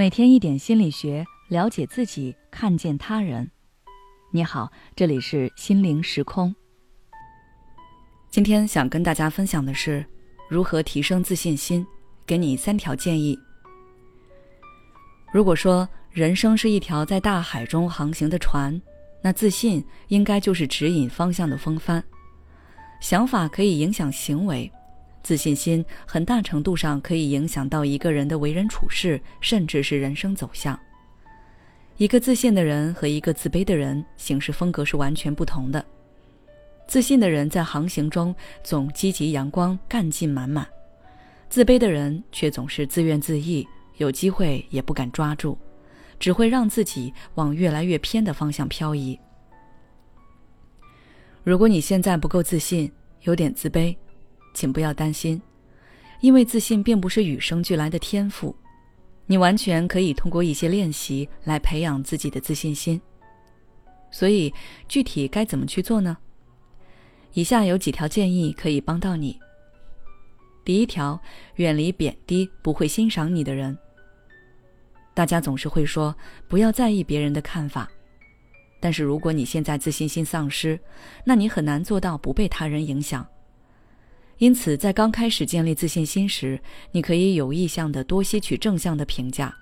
每天一点心理学，了解自己，看见他人。你好，这里是心灵时空。今天想跟大家分享的是如何提升自信心，给你三条建议。如果说人生是一条在大海中航行的船，那自信应该就是指引方向的风帆。想法可以影响行为。自信心很大程度上可以影响到一个人的为人处事，甚至是人生走向。一个自信的人和一个自卑的人行事风格是完全不同的。自信的人在航行中总积极阳光、干劲满满；自卑的人却总是自怨自艾，有机会也不敢抓住，只会让自己往越来越偏的方向漂移。如果你现在不够自信，有点自卑。请不要担心，因为自信并不是与生俱来的天赋，你完全可以通过一些练习来培养自己的自信心。所以，具体该怎么去做呢？以下有几条建议可以帮到你。第一条，远离贬低、不会欣赏你的人。大家总是会说不要在意别人的看法，但是如果你现在自信心丧失，那你很难做到不被他人影响。因此，在刚开始建立自信心时，你可以有意向的多吸取正向的评价，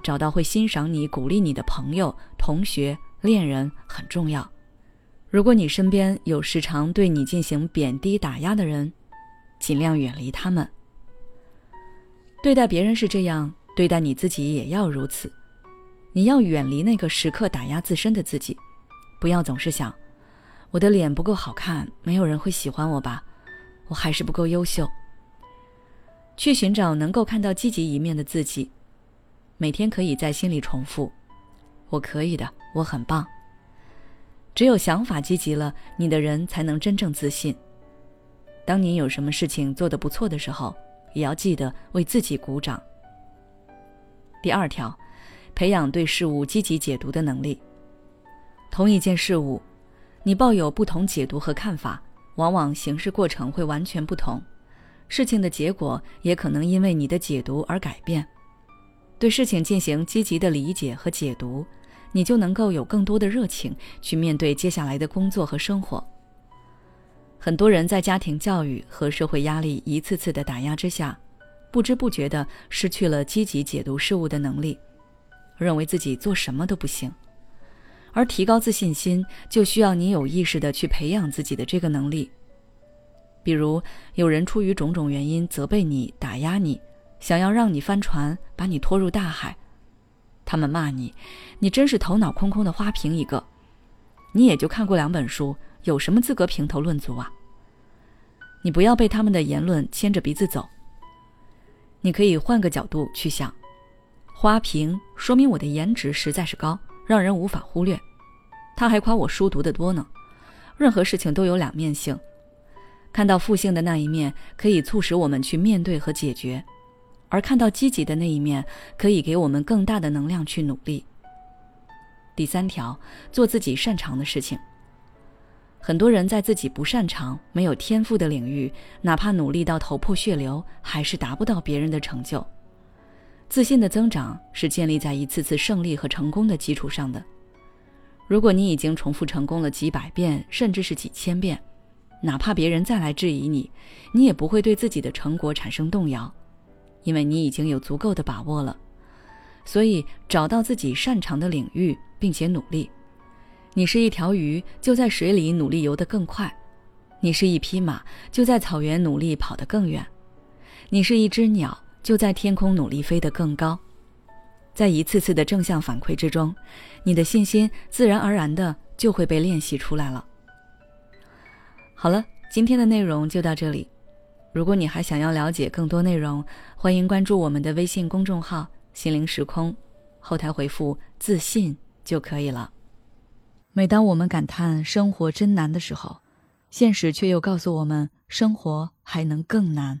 找到会欣赏你、鼓励你的朋友、同学、恋人很重要。如果你身边有时常对你进行贬低打压的人，尽量远离他们。对待别人是这样，对待你自己也要如此。你要远离那个时刻打压自身的自己，不要总是想：我的脸不够好看，没有人会喜欢我吧。我还是不够优秀。去寻找能够看到积极一面的自己，每天可以在心里重复：“我可以的，我很棒。”只有想法积极了，你的人才能真正自信。当你有什么事情做得不错的时候，也要记得为自己鼓掌。第二条，培养对事物积极解读的能力。同一件事物，你抱有不同解读和看法。往往行事过程会完全不同，事情的结果也可能因为你的解读而改变。对事情进行积极的理解和解读，你就能够有更多的热情去面对接下来的工作和生活。很多人在家庭教育和社会压力一次次的打压之下，不知不觉的失去了积极解读事物的能力，认为自己做什么都不行。而提高自信心，就需要你有意识的去培养自己的这个能力。比如，有人出于种种原因责备你、打压你，想要让你翻船，把你拖入大海。他们骂你：“你真是头脑空空的花瓶一个，你也就看过两本书，有什么资格评头论足啊？”你不要被他们的言论牵着鼻子走。你可以换个角度去想：花瓶说明我的颜值实在是高。让人无法忽略，他还夸我书读得多呢。任何事情都有两面性，看到负性的那一面，可以促使我们去面对和解决；而看到积极的那一面，可以给我们更大的能量去努力。第三条，做自己擅长的事情。很多人在自己不擅长、没有天赋的领域，哪怕努力到头破血流，还是达不到别人的成就。自信的增长是建立在一次次胜利和成功的基础上的。如果你已经重复成功了几百遍，甚至是几千遍，哪怕别人再来质疑你，你也不会对自己的成果产生动摇，因为你已经有足够的把握了。所以，找到自己擅长的领域，并且努力。你是一条鱼，就在水里努力游得更快；你是一匹马，就在草原努力跑得更远；你是一只鸟。就在天空努力飞得更高，在一次次的正向反馈之中，你的信心自然而然的就会被练习出来了。好了，今天的内容就到这里。如果你还想要了解更多内容，欢迎关注我们的微信公众号“心灵时空”，后台回复“自信”就可以了。每当我们感叹生活真难的时候，现实却又告诉我们，生活还能更难。